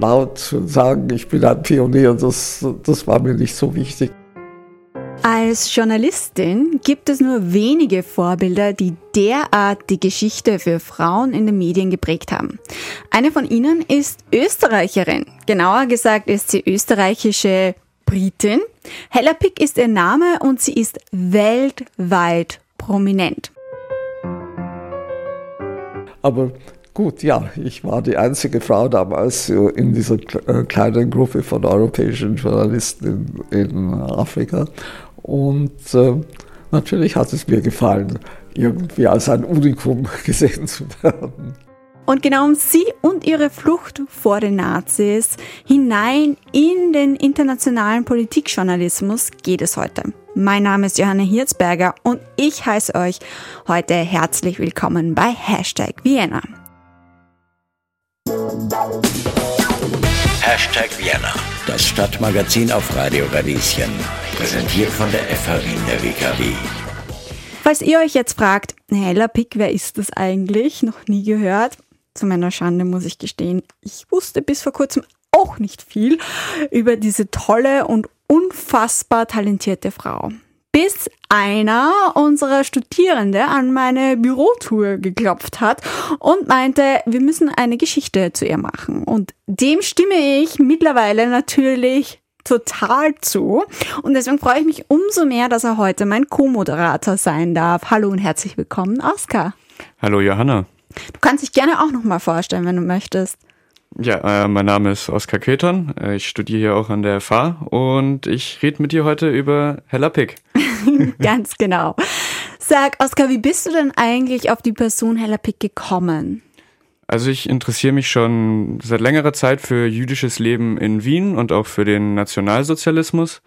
laut sagen, ich bin ein Pionier, das, das war mir nicht so wichtig. Als Journalistin gibt es nur wenige Vorbilder, die derart die Geschichte für Frauen in den Medien geprägt haben. Eine von ihnen ist Österreicherin. Genauer gesagt ist sie österreichische Britin. Hella Pick ist ihr Name und sie ist weltweit prominent. Aber gut, ja, ich war die einzige Frau damals in dieser äh, kleinen Gruppe von europäischen Journalisten in, in Afrika. Und äh, natürlich hat es mir gefallen, irgendwie als ein Unikum gesehen zu werden. Und genau um sie und ihre Flucht vor den Nazis hinein in den internationalen Politikjournalismus geht es heute. Mein Name ist Johanna Hirzberger und ich heiße euch heute herzlich willkommen bei Hashtag Vienna. Hashtag Vienna, das Stadtmagazin auf Radio Radieschen. Präsentiert von der FH Wien der WKW. Falls ihr euch jetzt fragt, Hella Pick, wer ist das eigentlich? Noch nie gehört. Zu meiner Schande muss ich gestehen, ich wusste bis vor kurzem auch nicht viel über diese tolle und unfassbar talentierte Frau. Bis einer unserer Studierende an meine Bürotour geklopft hat und meinte, wir müssen eine Geschichte zu ihr machen. Und dem stimme ich mittlerweile natürlich total zu. Und deswegen freue ich mich umso mehr, dass er heute mein Co-Moderator sein darf. Hallo und herzlich willkommen, Oskar. Hallo, Johanna. Du kannst dich gerne auch nochmal vorstellen, wenn du möchtest. Ja, äh, mein Name ist Oskar Keton. Äh, ich studiere hier auch an der FH und ich rede mit dir heute über Hella Pick. Ganz genau. Sag, Oskar, wie bist du denn eigentlich auf die Person Hella Pick gekommen? Also ich interessiere mich schon seit längerer Zeit für jüdisches Leben in Wien und auch für den Nationalsozialismus.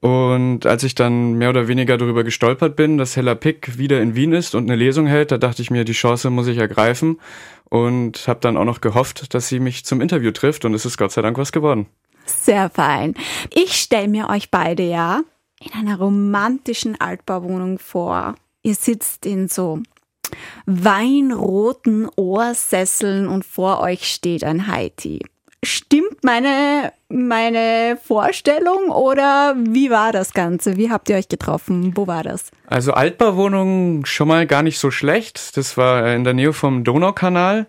Und als ich dann mehr oder weniger darüber gestolpert bin, dass Hella Pick wieder in Wien ist und eine Lesung hält, da dachte ich mir, die Chance muss ich ergreifen und habe dann auch noch gehofft, dass sie mich zum Interview trifft und es ist Gott sei Dank was geworden. Sehr fein. Ich stelle mir euch beide ja in einer romantischen Altbauwohnung vor. Ihr sitzt in so weinroten Ohrsesseln und vor euch steht ein Haiti. Stimmt meine, meine Vorstellung oder wie war das Ganze? Wie habt ihr euch getroffen? Wo war das? Also Altbauwohnung schon mal gar nicht so schlecht. Das war in der Nähe vom Donaukanal.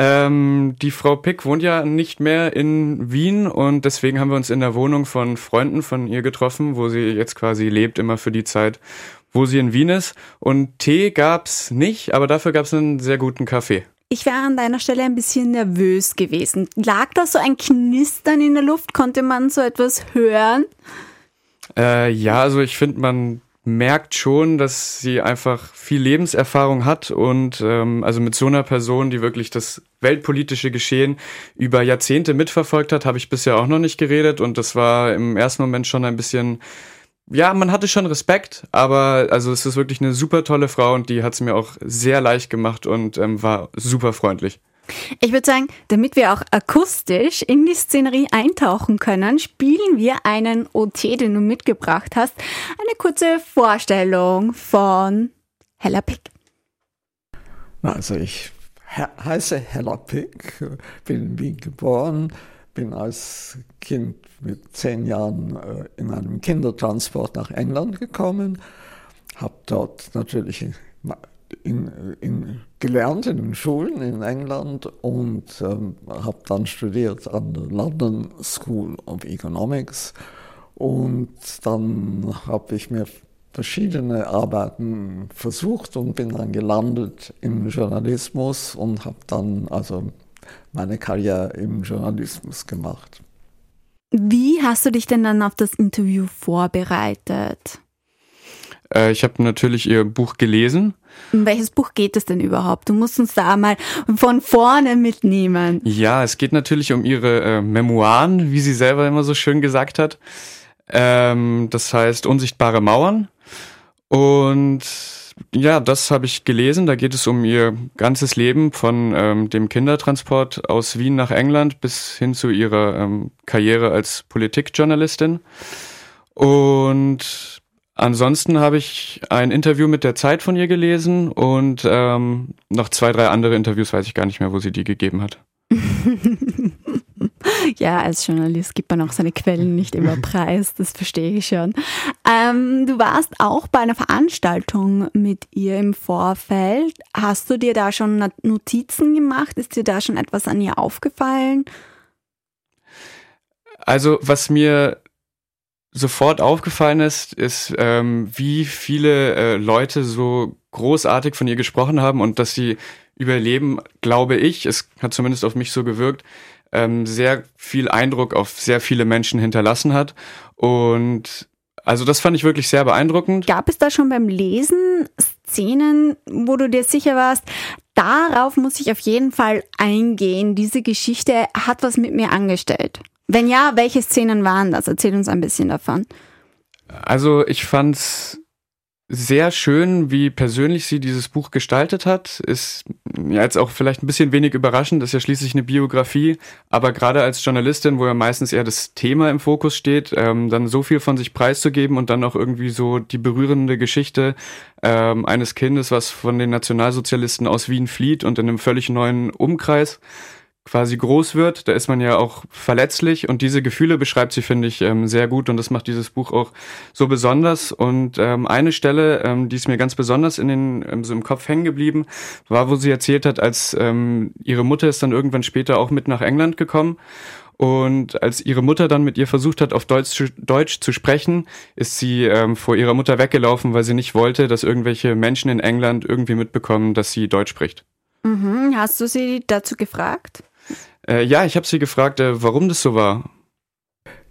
Ähm, die Frau Pick wohnt ja nicht mehr in Wien und deswegen haben wir uns in der Wohnung von Freunden von ihr getroffen, wo sie jetzt quasi lebt, immer für die Zeit, wo sie in Wien ist. Und Tee gab's nicht, aber dafür gab's einen sehr guten Kaffee. Ich wäre an deiner Stelle ein bisschen nervös gewesen. Lag da so ein Knistern in der Luft? Konnte man so etwas hören? Äh, ja, also ich finde, man merkt schon, dass sie einfach viel Lebenserfahrung hat und ähm, also mit so einer Person, die wirklich das weltpolitische Geschehen über Jahrzehnte mitverfolgt hat, habe ich bisher auch noch nicht geredet und das war im ersten Moment schon ein bisschen ja, man hatte schon Respekt, aber also es ist wirklich eine super tolle Frau und die hat es mir auch sehr leicht gemacht und ähm, war super freundlich. Ich würde sagen, damit wir auch akustisch in die Szenerie eintauchen können, spielen wir einen OT, den du mitgebracht hast. Eine kurze Vorstellung von Hella Pick. Also ich heiße Hella Pick, bin in Wien geboren, bin als Kind mit zehn Jahren äh, in einem Kindertransport nach England gekommen, habe dort natürlich in, in, gelernt in den Schulen in England und ähm, habe dann studiert an der London School of Economics und dann habe ich mir verschiedene Arbeiten versucht und bin dann gelandet im Journalismus und habe dann also meine Karriere im Journalismus gemacht. Wie hast du dich denn dann auf das Interview vorbereitet? Äh, ich habe natürlich ihr Buch gelesen. Um welches Buch geht es denn überhaupt? Du musst uns da mal von vorne mitnehmen. Ja, es geht natürlich um ihre äh, Memoiren, wie sie selber immer so schön gesagt hat. Ähm, das heißt Unsichtbare Mauern. Und ja, das habe ich gelesen. Da geht es um ihr ganzes Leben von ähm, dem Kindertransport aus Wien nach England bis hin zu ihrer ähm, Karriere als Politikjournalistin. Und ansonsten habe ich ein Interview mit der Zeit von ihr gelesen und ähm, noch zwei, drei andere Interviews, weiß ich gar nicht mehr, wo sie die gegeben hat. ja, als Journalist gibt man auch seine Quellen nicht immer preis, das verstehe ich schon. Ähm, du warst auch bei einer Veranstaltung mit ihr im Vorfeld. Hast du dir da schon Notizen gemacht? Ist dir da schon etwas an ihr aufgefallen? Also, was mir sofort aufgefallen ist, ist, ähm, wie viele äh, Leute so großartig von ihr gesprochen haben und dass sie über Leben, glaube ich, es hat zumindest auf mich so gewirkt, ähm, sehr viel Eindruck auf sehr viele Menschen hinterlassen hat. Und also das fand ich wirklich sehr beeindruckend. Gab es da schon beim Lesen Szenen, wo du dir sicher warst, darauf muss ich auf jeden Fall eingehen. Diese Geschichte hat was mit mir angestellt. Wenn ja, welche Szenen waren das? Erzähl uns ein bisschen davon. Also ich fand's sehr schön, wie persönlich sie dieses Buch gestaltet hat. Ist ja jetzt auch vielleicht ein bisschen wenig überraschend, ist ja schließlich eine Biografie, aber gerade als Journalistin, wo ja meistens eher das Thema im Fokus steht, ähm, dann so viel von sich preiszugeben und dann auch irgendwie so die berührende Geschichte ähm, eines Kindes, was von den Nationalsozialisten aus Wien flieht und in einem völlig neuen Umkreis quasi groß wird, da ist man ja auch verletzlich und diese Gefühle beschreibt sie, finde ich, ähm, sehr gut und das macht dieses Buch auch so besonders. Und ähm, eine Stelle, ähm, die ist mir ganz besonders in den, ähm, so im Kopf hängen geblieben, war, wo sie erzählt hat, als ähm, ihre Mutter ist dann irgendwann später auch mit nach England gekommen und als ihre Mutter dann mit ihr versucht hat, auf Deutsch zu, Deutsch zu sprechen, ist sie ähm, vor ihrer Mutter weggelaufen, weil sie nicht wollte, dass irgendwelche Menschen in England irgendwie mitbekommen, dass sie Deutsch spricht. Mhm. Hast du sie dazu gefragt? Äh, ja, ich habe sie gefragt, äh, warum das so war.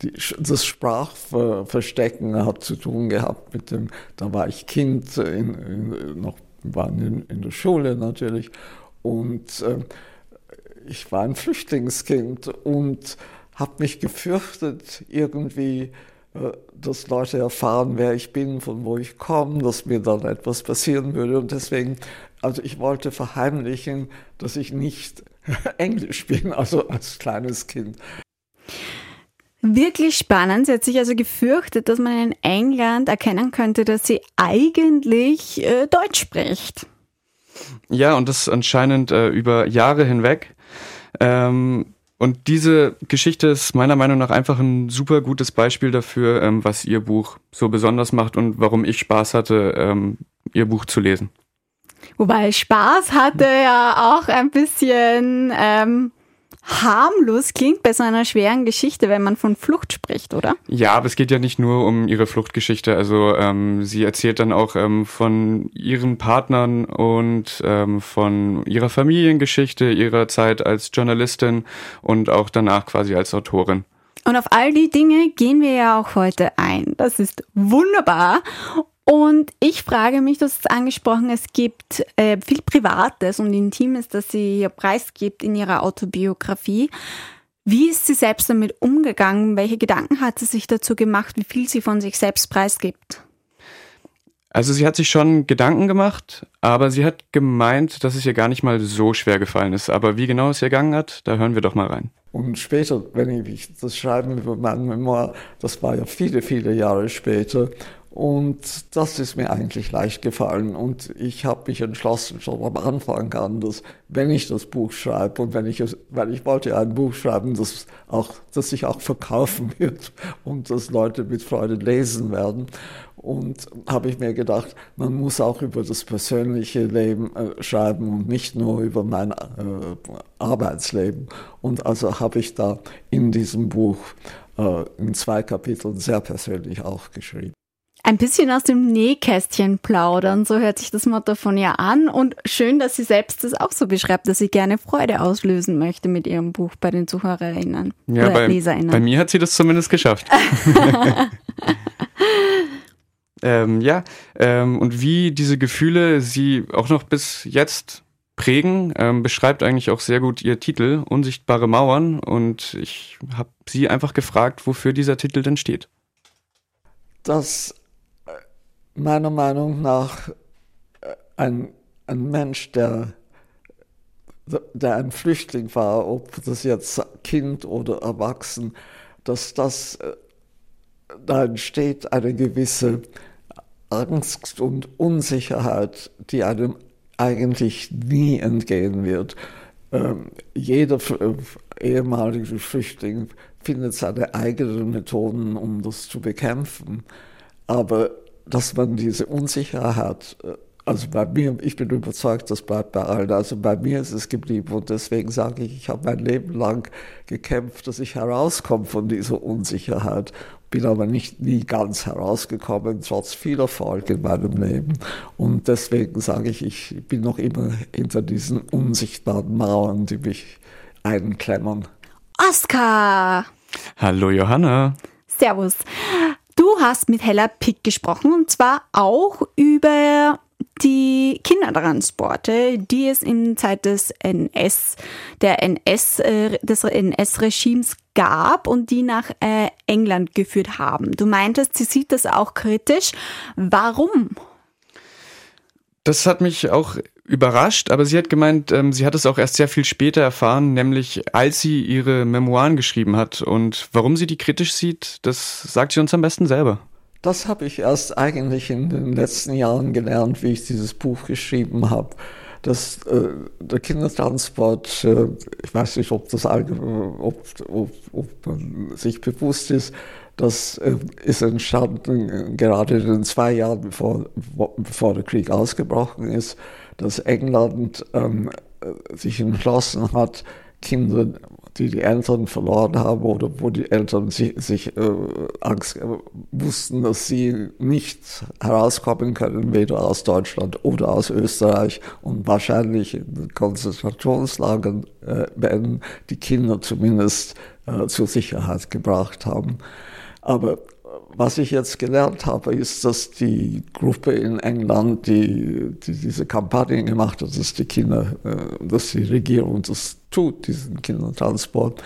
Die, das Sprachverstecken hat zu tun gehabt mit dem, da war ich Kind, in, in, noch waren in, in, der Schule natürlich und äh, ich war ein Flüchtlingskind und habe mich gefürchtet, irgendwie, äh, dass Leute erfahren, wer ich bin, von wo ich komme, dass mir dann etwas passieren würde und deswegen, also ich wollte verheimlichen, dass ich nicht Englisch bin, also als kleines Kind. Wirklich spannend. Sie hat sich also gefürchtet, dass man in England erkennen könnte, dass sie eigentlich äh, Deutsch spricht. Ja, und das anscheinend äh, über Jahre hinweg. Ähm, und diese Geschichte ist meiner Meinung nach einfach ein super gutes Beispiel dafür, ähm, was ihr Buch so besonders macht und warum ich Spaß hatte, ähm, ihr Buch zu lesen. Wobei Spaß hatte ja auch ein bisschen ähm, harmlos klingt bei so einer schweren Geschichte, wenn man von Flucht spricht, oder? Ja, aber es geht ja nicht nur um ihre Fluchtgeschichte. Also ähm, sie erzählt dann auch ähm, von ihren Partnern und ähm, von ihrer Familiengeschichte, ihrer Zeit als Journalistin und auch danach quasi als Autorin. Und auf all die Dinge gehen wir ja auch heute ein. Das ist wunderbar. Und ich frage mich, du hast es angesprochen, es gibt äh, viel Privates und Intimes, das sie hier preisgibt in ihrer Autobiografie. Wie ist sie selbst damit umgegangen? Welche Gedanken hat sie sich dazu gemacht, wie viel sie von sich selbst preisgibt? Also sie hat sich schon Gedanken gemacht, aber sie hat gemeint, dass es ihr gar nicht mal so schwer gefallen ist. Aber wie genau es ihr gegangen hat, da hören wir doch mal rein. Und später, wenn ich das Schreiben über mein Memoir, das war ja viele, viele Jahre später, und das ist mir eigentlich leicht gefallen. Und ich habe mich entschlossen, schon am Anfang an, dass wenn ich das Buch schreibe und wenn ich es, weil ich wollte ein Buch schreiben, das auch, das sich auch verkaufen wird und das Leute mit Freude lesen werden. Und habe ich mir gedacht, man muss auch über das persönliche Leben äh, schreiben und nicht nur über mein äh, Arbeitsleben. Und also habe ich da in diesem Buch äh, in zwei Kapiteln sehr persönlich auch geschrieben. Ein bisschen aus dem Nähkästchen plaudern, so hört sich das Motto von ihr an. Und schön, dass sie selbst das auch so beschreibt, dass sie gerne Freude auslösen möchte mit ihrem Buch bei den Zuhörerinnen ja, oder bei, Leserinnen. Bei mir hat sie das zumindest geschafft. ähm, ja, ähm, und wie diese Gefühle sie auch noch bis jetzt prägen, ähm, beschreibt eigentlich auch sehr gut ihr Titel, Unsichtbare Mauern. Und ich habe sie einfach gefragt, wofür dieser Titel denn steht. Das meiner Meinung nach äh, ein, ein Mensch, der, der ein Flüchtling war, ob das jetzt Kind oder Erwachsen, dass das, äh, da entsteht eine gewisse Angst und Unsicherheit, die einem eigentlich nie entgehen wird. Ähm, jeder ehemalige Flüchtling findet seine eigenen Methoden, um das zu bekämpfen. Aber dass man diese Unsicherheit, äh, also bei mir, ich bin überzeugt, das bleibt bei allen. Also bei mir ist es geblieben und deswegen sage ich, ich habe mein Leben lang gekämpft, dass ich herauskomme von dieser Unsicherheit. Bin aber nicht nie ganz herausgekommen, trotz viel Erfolg in meinem Leben. Und deswegen sage ich, ich bin noch immer hinter diesen unsichtbaren Mauern, die mich einklemmern. Oskar! Hallo Johanna. Servus. Du hast mit Hella Pick gesprochen und zwar auch über die Kindertransporte, die es in Zeit des NS, der NS, äh, des NS-Regimes gab und die nach äh, England geführt haben. Du meintest, sie sieht das auch kritisch. Warum? Das hat mich auch überrascht, aber sie hat gemeint, ähm, sie hat es auch erst sehr viel später erfahren, nämlich als sie ihre Memoiren geschrieben hat. Und warum sie die kritisch sieht, das sagt sie uns am besten selber. Das habe ich erst eigentlich in den letzten Jahren gelernt, wie ich dieses Buch geschrieben habe. Dass äh, der Kindertransport, äh, ich weiß nicht, ob das ob, ob, ob man sich bewusst ist, das äh, ist entstanden äh, gerade in den zwei Jahren, bevor, bevor der Krieg ausgebrochen ist, dass England ähm, äh, sich entschlossen hat, Kinder die die Eltern verloren haben oder wo die Eltern sich, sich äh, Angst äh, wussten, dass sie nicht herauskommen können, weder aus Deutschland oder aus Österreich und wahrscheinlich in Konzentrationslagern äh, werden die Kinder zumindest äh, zur Sicherheit gebracht haben. Aber was ich jetzt gelernt habe, ist, dass die Gruppe in England, die, die diese Kampagne gemacht hat, dass die Kinder, äh, dass die Regierung das tut, diesen Kindertransport,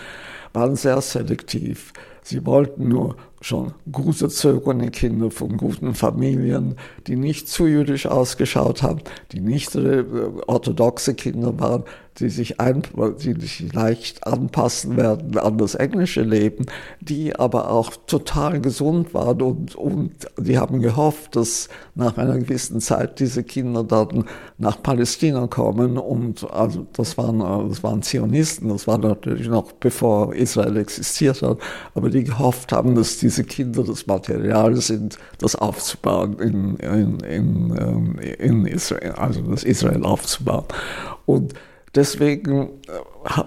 waren sehr selektiv. Sie wollten nur schon gut erzogene Kinder von guten Familien, die nicht zu jüdisch ausgeschaut haben, die nicht äh, orthodoxe Kinder waren, die sich, ein, die sich leicht anpassen werden an das englische Leben, die aber auch total gesund waren und, und die haben gehofft, dass nach einer gewissen Zeit diese Kinder dann nach Palästina kommen und also das waren, das waren Zionisten, das war natürlich noch bevor Israel existiert hat, aber die gehofft haben, dass diese Kinder das Material sind, das aufzubauen in, in, in, ähm, in Israel, also das Israel aufzubauen. Und Deswegen äh,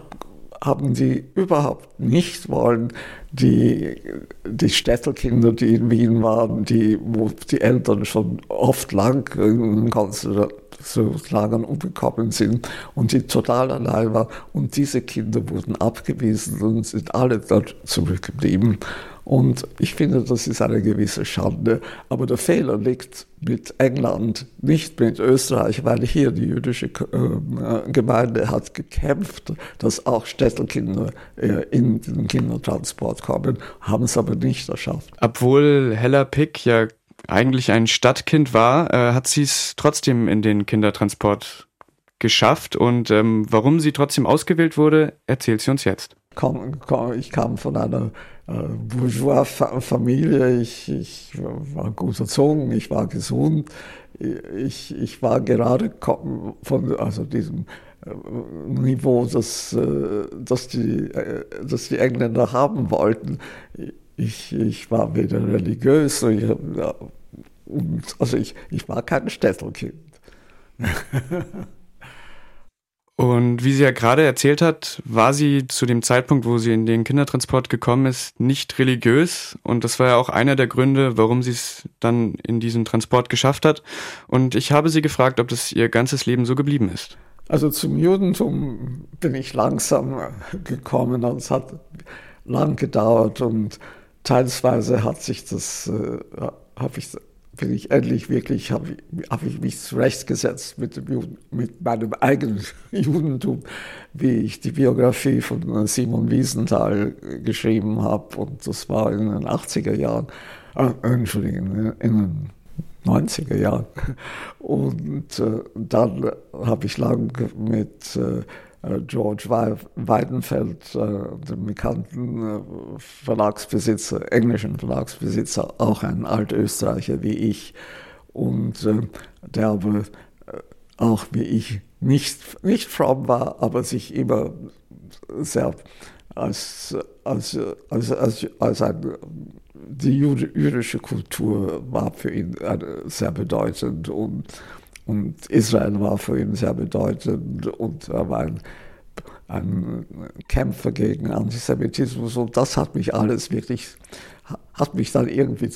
haben sie überhaupt nicht wollen, die, die Städtelkinder, die in Wien waren, die, wo die Eltern schon oft lang in Konzentrationslagern umgekommen sind und die total allein waren. Und diese Kinder wurden abgewiesen und sind alle dort zurückgeblieben. Und ich finde, das ist eine gewisse Schande. Aber der Fehler liegt mit England, nicht mit Österreich, weil hier die jüdische äh, Gemeinde hat gekämpft, dass auch Städtelkinder äh, in den Kindertransport kommen, haben es aber nicht geschafft. Obwohl Hella Pick ja eigentlich ein Stadtkind war, äh, hat sie es trotzdem in den Kindertransport geschafft. Und ähm, warum sie trotzdem ausgewählt wurde, erzählt sie uns jetzt. Ich kam von einer äh, Bourgeois-Familie. Ich, ich war gut erzogen, ich war gesund. Ich, ich war gerade von also diesem äh, Niveau, das, äh, das, die, das die Engländer haben wollten. Ich, ich war weder religiös, ich, also ich, ich war kein Städtelkind. Und wie sie ja gerade erzählt hat, war sie zu dem Zeitpunkt, wo sie in den Kindertransport gekommen ist, nicht religiös. Und das war ja auch einer der Gründe, warum sie es dann in diesen Transport geschafft hat. Und ich habe sie gefragt, ob das ihr ganzes Leben so geblieben ist. Also zum Judentum bin ich langsam gekommen. Es hat lang gedauert und teilsweise hat sich das, äh, habe ich bin ich endlich wirklich, habe hab ich mich zurechtgesetzt mit, mit meinem eigenen Judentum, wie ich die Biografie von Simon Wiesenthal geschrieben habe. Und das war in den 80er Jahren, äh, Entschuldigung, in den 90er Jahren. Und äh, dann habe ich lang mit äh, George Weidenfeld, äh, dem bekannten äh, Verlagsbesitzer, englischen Verlagsbesitzer, auch ein Altösterreicher wie ich. Und der aber auch wie ich nicht, nicht fromm war, aber sich immer sehr als, als, als, als, als ein, die jüdische Kultur war für ihn sehr bedeutend und, und Israel war für ihn sehr bedeutend und er war ein, ein Kämpfer gegen Antisemitismus und das hat mich alles wirklich, hat mich dann irgendwie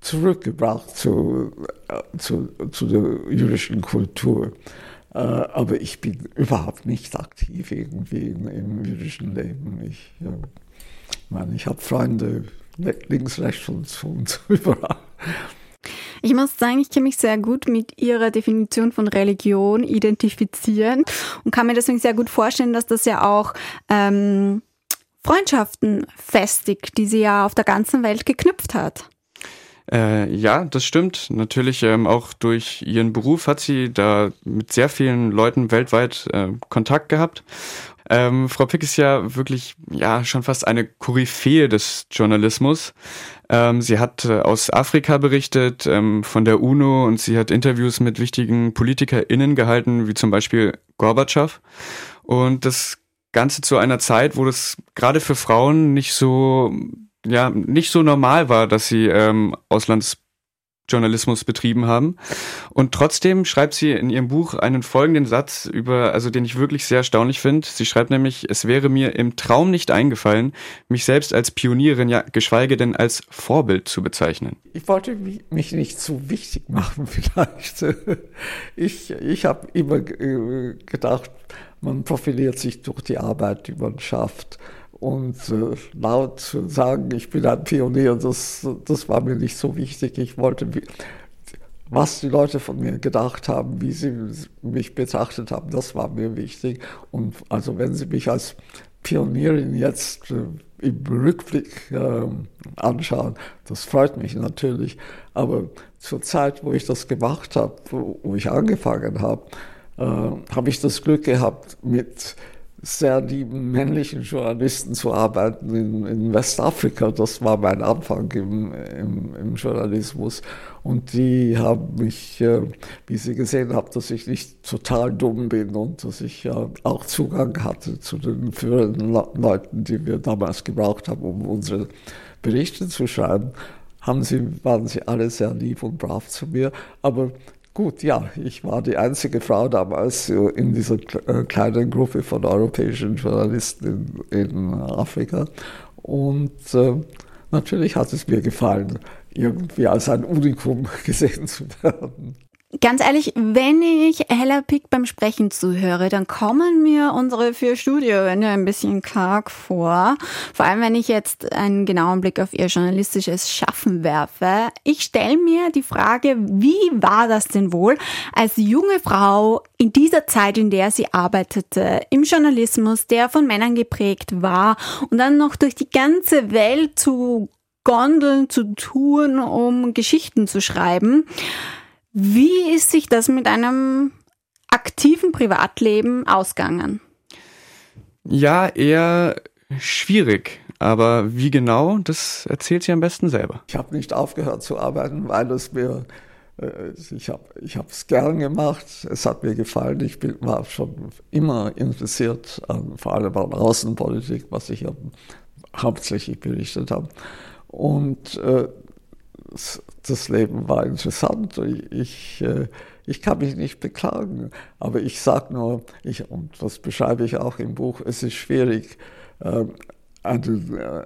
zurückgebracht zu, zu, zu der jüdischen Kultur. Äh, aber ich bin überhaupt nicht aktiv irgendwie im jüdischen Leben. Ich, äh, meine, ich habe Freunde links, rechts und überall. Ich muss sagen, ich kann mich sehr gut mit Ihrer Definition von Religion identifizieren und kann mir deswegen sehr gut vorstellen, dass das ja auch ähm, Freundschaften festigt, die sie ja auf der ganzen Welt geknüpft hat. Äh, ja, das stimmt. Natürlich ähm, auch durch ihren Beruf hat sie da mit sehr vielen Leuten weltweit äh, Kontakt gehabt. Ähm, Frau Pick ist ja wirklich ja schon fast eine Koryphäe des Journalismus. Ähm, sie hat äh, aus Afrika berichtet, ähm, von der UNO und sie hat Interviews mit wichtigen PolitikerInnen gehalten, wie zum Beispiel Gorbatschow. Und das Ganze zu einer Zeit, wo das gerade für Frauen nicht so ja nicht so normal war, dass sie ähm, Auslandsjournalismus betrieben haben. Und trotzdem schreibt sie in ihrem Buch einen folgenden Satz über, also den ich wirklich sehr erstaunlich finde. Sie schreibt nämlich, es wäre mir im Traum nicht eingefallen, mich selbst als Pionierin, ja, geschweige denn als Vorbild zu bezeichnen. Ich wollte mich nicht zu wichtig machen, vielleicht. Ich, ich habe immer äh, gedacht, man profiliert sich durch die Arbeit, die man schafft und äh, laut sagen, ich bin ein Pionier, das, das war mir nicht so wichtig. Ich wollte, was die Leute von mir gedacht haben, wie sie mich betrachtet haben, das war mir wichtig. Und also wenn sie mich als Pionierin jetzt äh, im Rückblick äh, anschauen, das freut mich natürlich. Aber zur Zeit, wo ich das gemacht habe, wo, wo ich angefangen habe, äh, habe ich das Glück gehabt, mit sehr lieben männlichen Journalisten zu arbeiten in, in Westafrika. Das war mein Anfang im, im, im, Journalismus. Und die haben mich, äh, wie sie gesehen haben, dass ich nicht total dumm bin und dass ich äh, auch Zugang hatte zu den führenden Leuten, die wir damals gebraucht haben, um unsere Berichte zu schreiben, haben sie, waren sie alle sehr lieb und brav zu mir. Aber Gut, ja, ich war die einzige Frau damals in dieser äh, kleinen Gruppe von europäischen Journalisten in, in Afrika. Und äh, natürlich hat es mir gefallen, irgendwie als ein Unikum gesehen zu werden. Ganz ehrlich, wenn ich Hella Pick beim Sprechen zuhöre, dann kommen mir unsere vier Studiowände ein bisschen karg vor. Vor allem, wenn ich jetzt einen genauen Blick auf ihr journalistisches Schaffen werfe. Ich stelle mir die Frage, wie war das denn wohl als junge Frau in dieser Zeit, in der sie arbeitete, im Journalismus, der von Männern geprägt war und dann noch durch die ganze Welt zu gondeln, zu tun, um Geschichten zu schreiben. Wie ist sich das mit einem aktiven Privatleben ausgegangen? Ja, eher schwierig. Aber wie genau, das erzählt sie am besten selber. Ich habe nicht aufgehört zu arbeiten, weil es mir, äh, ich habe ich es gern gemacht, es hat mir gefallen. Ich bin, war schon immer interessiert, an, vor allem an Außenpolitik, was ich ja hauptsächlich berichtet habe. Und äh, das Leben war interessant. Ich, äh, ich kann mich nicht beklagen, aber ich sage nur, ich, und das beschreibe ich auch im Buch, es ist schwierig, ähm, ein,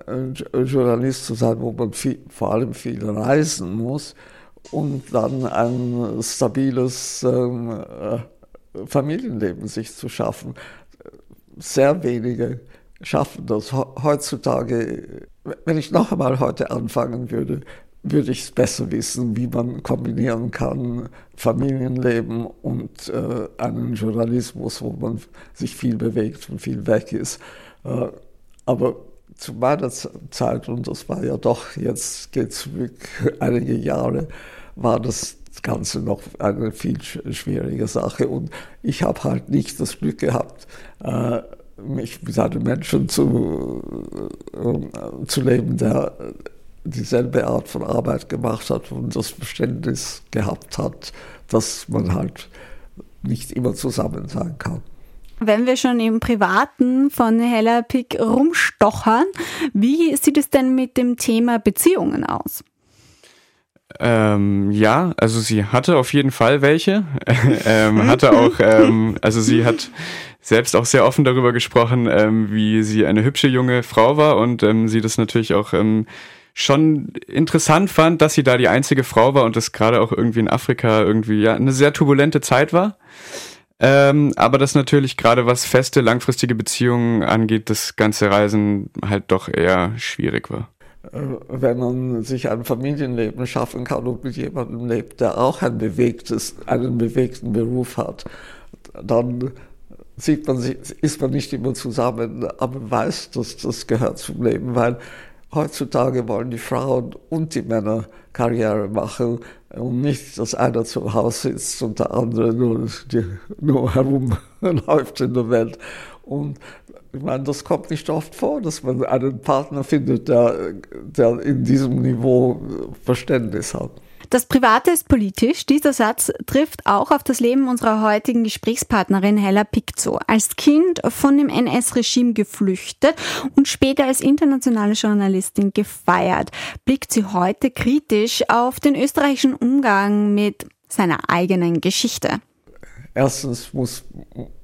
ein Journalist zu sein, wo man viel, vor allem viel reisen muss und dann ein stabiles ähm, äh, Familienleben sich zu schaffen. Sehr wenige schaffen das heutzutage. Wenn ich noch einmal heute anfangen würde, würde ich es besser wissen, wie man kombinieren kann Familienleben und äh, einen Journalismus, wo man sich viel bewegt und viel weg ist. Äh, aber zu meiner Zeit, und das war ja doch, jetzt geht zurück einige Jahre, war das Ganze noch eine viel schwierige Sache. Und ich habe halt nicht das Glück gehabt, äh, mich mit einem Menschen zu, äh, zu leben, der dieselbe Art von Arbeit gemacht hat und das Verständnis gehabt hat, dass man halt nicht immer zusammen sein kann. Wenn wir schon im Privaten von Hella Pick rumstochern, wie sieht es denn mit dem Thema Beziehungen aus? Ähm, ja, also sie hatte auf jeden Fall welche. ähm, hatte auch, ähm, also sie hat selbst auch sehr offen darüber gesprochen, ähm, wie sie eine hübsche junge Frau war und ähm, sie das natürlich auch ähm, schon interessant fand, dass sie da die einzige Frau war und das gerade auch irgendwie in Afrika irgendwie ja eine sehr turbulente Zeit war. Ähm, aber das natürlich gerade was feste, langfristige Beziehungen angeht, das ganze Reisen halt doch eher schwierig war. Äh, wenn man sich ein Familienleben schaffen kann und mit jemandem lebt, der auch ein bewegtes, einen bewegten Beruf hat, dann sieht man sich, ist man nicht immer zusammen, aber weiß, dass das gehört zum Leben, weil heutzutage wollen die Frauen und die Männer Karriere machen und nicht, dass einer zu Hause sitzt und der andere nur, nur herumläuft in der Welt. Und ich meine, das kommt nicht oft vor, dass man einen Partner findet, der, der in diesem Niveau Verständnis hat. Das Private ist politisch. Dieser Satz trifft auch auf das Leben unserer heutigen Gesprächspartnerin Hella Piczo. Als Kind von dem NS-Regime geflüchtet und später als internationale Journalistin gefeiert, blickt sie heute kritisch auf den österreichischen Umgang mit seiner eigenen Geschichte. Erstens muss,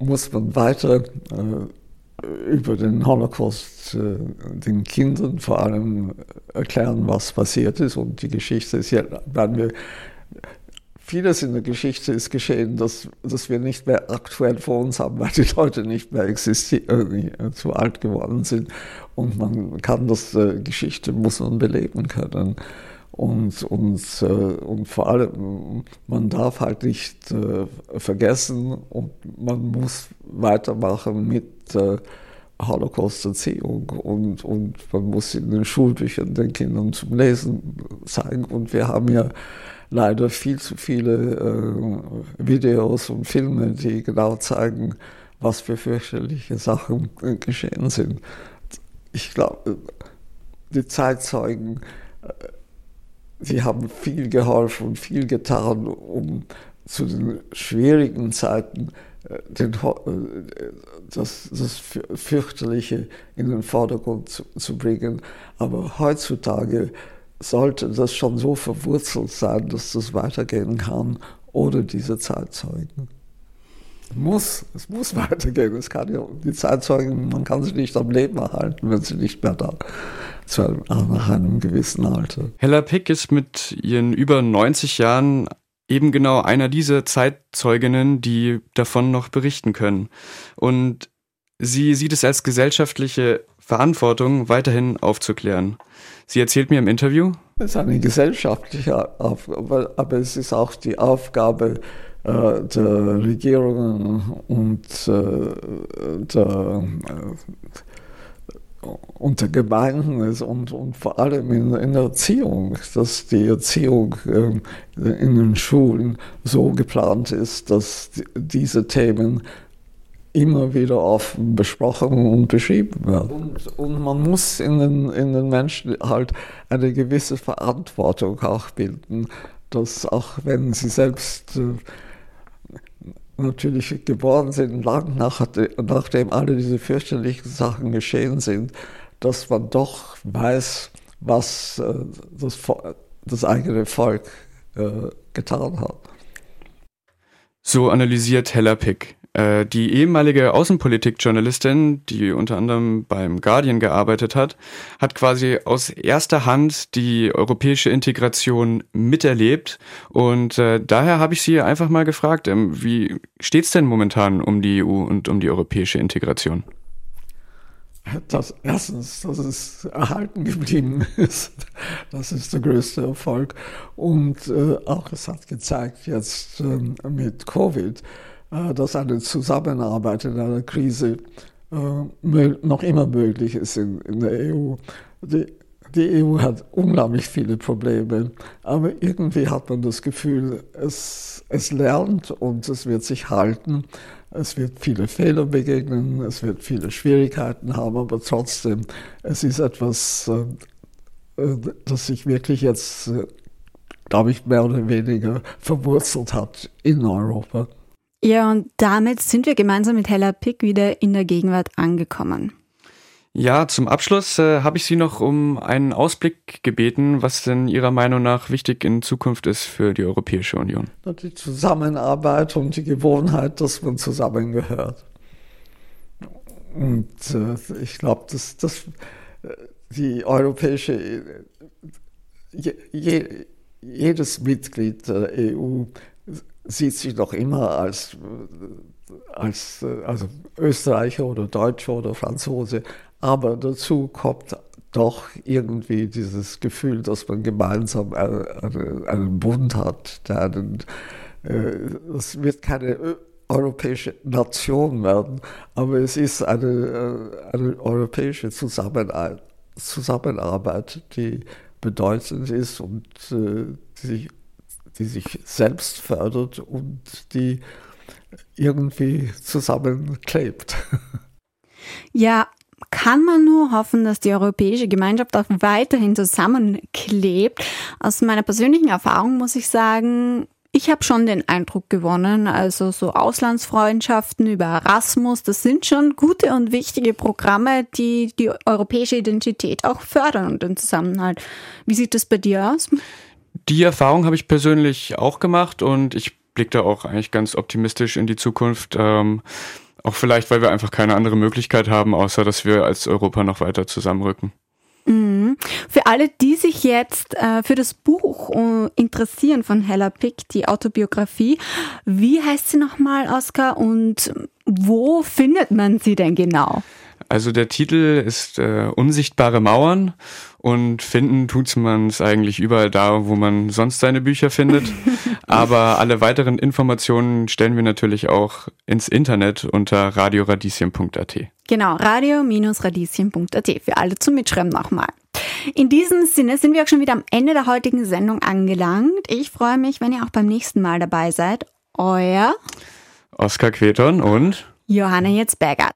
muss man weiter äh, über den Holocaust äh, den Kindern vor allem erklären, was passiert ist. Und die Geschichte ist ja, wenn wir vieles in der Geschichte ist geschehen, dass, dass wir nicht mehr aktuell vor uns haben, weil die Leute nicht mehr existieren, äh, zu alt geworden sind. Und man kann das, äh, Geschichte muss man beleben können. Und, und, äh, und vor allem, man darf halt nicht äh, vergessen und man muss weitermachen mit äh, Holocaust-Erziehung und, und man muss in den Schulbüchern den Kindern zum Lesen zeigen. Und wir haben ja leider viel zu viele Videos und Filme, die genau zeigen, was für fürchterliche Sachen geschehen sind. Ich glaube, die Zeitzeugen, sie haben viel geholfen und viel getan, um zu den schwierigen Zeiten äh, den, äh, das, das Fürchterliche in den Vordergrund zu, zu, bringen. Aber heutzutage sollte das schon so verwurzelt sein, dass das weitergehen kann ohne diese Zeitzeugen. Muss, es muss weitergehen. Es kann ja, die Zeitzeugen, man kann sie nicht am Leben erhalten, wenn sie nicht mehr da sind, nach einem gewissen Alter. Hella Pick ist mit ihren über 90 Jahren eben genau einer dieser Zeitzeuginnen, die davon noch berichten können. Und sie sieht es als gesellschaftliche Verantwortung, weiterhin aufzuklären. Sie erzählt mir im Interview. Es ist eine gesellschaftliche Aufgabe, aber es ist auch die Aufgabe äh, der Regierungen und äh, der äh, unter Gemeinden ist und, und vor allem in, in der Erziehung, dass die Erziehung äh, in den Schulen so geplant ist, dass die, diese Themen immer wieder offen besprochen und beschrieben werden. Und, und, man muss in den, in den Menschen halt eine gewisse Verantwortung auch bilden, dass auch wenn sie selbst äh, natürlich geboren sind, lang nach, nachdem alle diese fürchterlichen Sachen geschehen sind, dass man doch weiß, was äh, das, das eigene Volk äh, getan hat. So analysiert Hella Pick. Äh, die ehemalige Außenpolitikjournalistin, die unter anderem beim Guardian gearbeitet hat, hat quasi aus erster Hand die europäische Integration miterlebt. Und äh, daher habe ich sie einfach mal gefragt, ähm, wie steht's denn momentan um die EU und um die europäische Integration? Das, erstens, dass es erhalten geblieben ist, das ist der größte Erfolg. Und äh, auch es hat gezeigt jetzt ähm, mit Covid, äh, dass eine Zusammenarbeit in einer Krise äh, noch immer möglich ist in, in der EU. Die, die, EU hat unglaublich viele Probleme, aber irgendwie hat man das Gefühl, es, es lernt und es wird sich halten. Es wird viele Fehler begegnen, es wird viele Schwierigkeiten haben, aber trotzdem, es ist etwas, äh, das sich wirklich jetzt, glaube ich, mehr oder weniger verwurzelt hat in Europa. Ja, und damit sind wir gemeinsam mit Hella Pick wieder in der Gegenwart angekommen. Ja, zum Abschluss äh, habe ich Sie noch um einen Ausblick gebeten, was denn Ihrer Meinung nach wichtig in Zukunft ist für die Europäische Union. Die Zusammenarbeit und die Gewohnheit, dass man zusammengehört. Und äh, ich glaube, dass, dass äh, die europäische, je, je, jedes Mitglied der EU sieht sich noch immer als, als also Österreicher oder Deutscher oder Franzose, aber dazu kommt doch irgendwie dieses Gefühl, dass man gemeinsam einen, einen Bund hat. Der einen, äh, es wird keine europäische Nation werden, aber es ist eine, äh, eine europäische Zusammenarbeit, Zusammenarbeit, die bedeutend ist und äh, die, die sich selbst fördert und die irgendwie zusammenklebt. Ja, kann man nur hoffen, dass die europäische Gemeinschaft auch weiterhin zusammenklebt. Aus meiner persönlichen Erfahrung muss ich sagen, ich habe schon den Eindruck gewonnen, also so Auslandsfreundschaften über Erasmus, das sind schon gute und wichtige Programme, die die europäische Identität auch fördern und den Zusammenhalt. Wie sieht das bei dir aus? Die Erfahrung habe ich persönlich auch gemacht und ich blicke da auch eigentlich ganz optimistisch in die Zukunft. Ähm, auch vielleicht, weil wir einfach keine andere Möglichkeit haben, außer dass wir als Europa noch weiter zusammenrücken. Mhm. Für alle, die sich jetzt äh, für das Buch uh, interessieren von Hella Pick, die Autobiografie, wie heißt sie nochmal, Oskar, und wo findet man sie denn genau? Also der Titel ist äh, Unsichtbare Mauern und finden tut man es eigentlich überall da, wo man sonst seine Bücher findet. Aber alle weiteren Informationen stellen wir natürlich auch ins Internet unter radioradieschen.at. Genau, radio-radieschen.at für alle zum Mitschreiben nochmal. In diesem Sinne sind wir auch schon wieder am Ende der heutigen Sendung angelangt. Ich freue mich, wenn ihr auch beim nächsten Mal dabei seid. Euer Oskar Queton und Johanna Jetzberger.